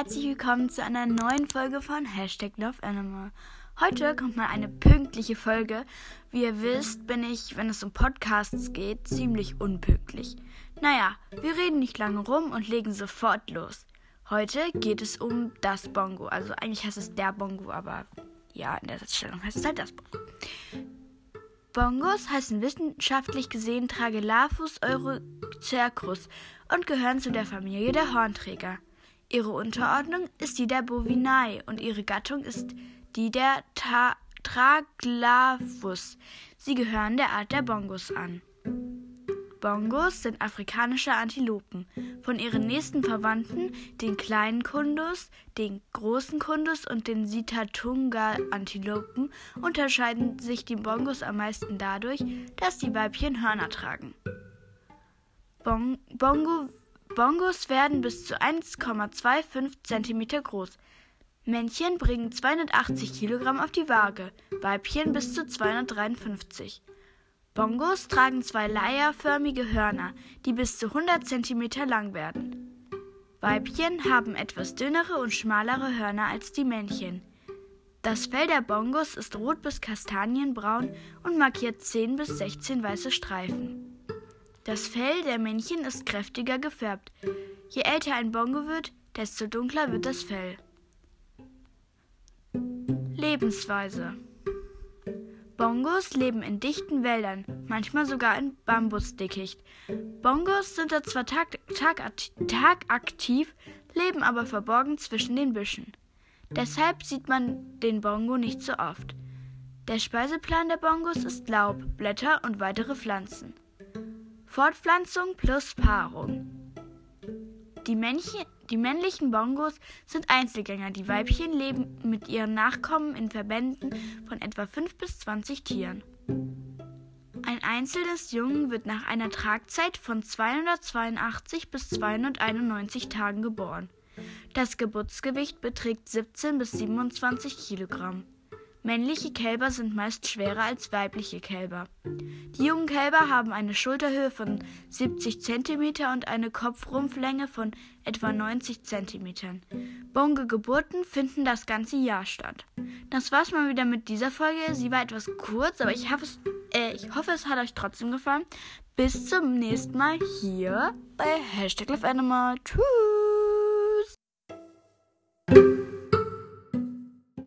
herzlich willkommen zu einer neuen Folge von Hashtag Love Animal. Heute kommt mal eine pünktliche Folge. Wie ihr wisst, bin ich, wenn es um Podcasts geht, ziemlich unpünktlich. Naja, wir reden nicht lange rum und legen sofort los. Heute geht es um das Bongo. Also eigentlich heißt es der Bongo, aber ja, in der Satzstellung heißt es halt das Bongo. Bongos heißen wissenschaftlich gesehen Tragelaphus eurocercus und gehören zu der Familie der Hornträger. Ihre Unterordnung ist die der Bovinae und ihre Gattung ist die der Ta Traglaphus. Sie gehören der Art der Bongos an. Bongos sind afrikanische Antilopen. Von ihren nächsten Verwandten, den kleinen Kundus, den großen Kundus und den Sitatunga-Antilopen, unterscheiden sich die Bongos am meisten dadurch, dass die Weibchen Hörner tragen. Bon Bongo Bongos werden bis zu 1,25 cm groß. Männchen bringen 280 Kilogramm auf die Waage, Weibchen bis zu 253. Bongos tragen zwei leierförmige Hörner, die bis zu 100 cm lang werden. Weibchen haben etwas dünnere und schmalere Hörner als die Männchen. Das Fell der Bongos ist rot bis kastanienbraun und markiert 10 bis 16 weiße Streifen. Das Fell der Männchen ist kräftiger gefärbt. Je älter ein Bongo wird, desto dunkler wird das Fell. Lebensweise Bongos leben in dichten Wäldern, manchmal sogar in Bambusdickicht. Bongos sind da zwar tag, tag, tagaktiv, leben aber verborgen zwischen den Büschen. Deshalb sieht man den Bongo nicht so oft. Der Speiseplan der Bongos ist Laub, Blätter und weitere Pflanzen. Fortpflanzung plus Paarung. Die, Männchen, die männlichen Bongos sind Einzelgänger, die Weibchen leben mit ihren Nachkommen in Verbänden von etwa 5 bis 20 Tieren. Ein einzelnes Jungen wird nach einer Tragzeit von 282 bis 291 Tagen geboren. Das Geburtsgewicht beträgt 17 bis 27 Kilogramm. Männliche Kälber sind meist schwerer als weibliche Kälber. Die jungen Kälber haben eine Schulterhöhe von 70 cm und eine Kopfrumpflänge von etwa 90 cm. Bonge Geburten finden das ganze Jahr statt. Das war's mal wieder mit dieser Folge. Sie war etwas kurz, aber ich, es, äh, ich hoffe, es hat euch trotzdem gefallen. Bis zum nächsten Mal hier bei Hashtag Tschüss!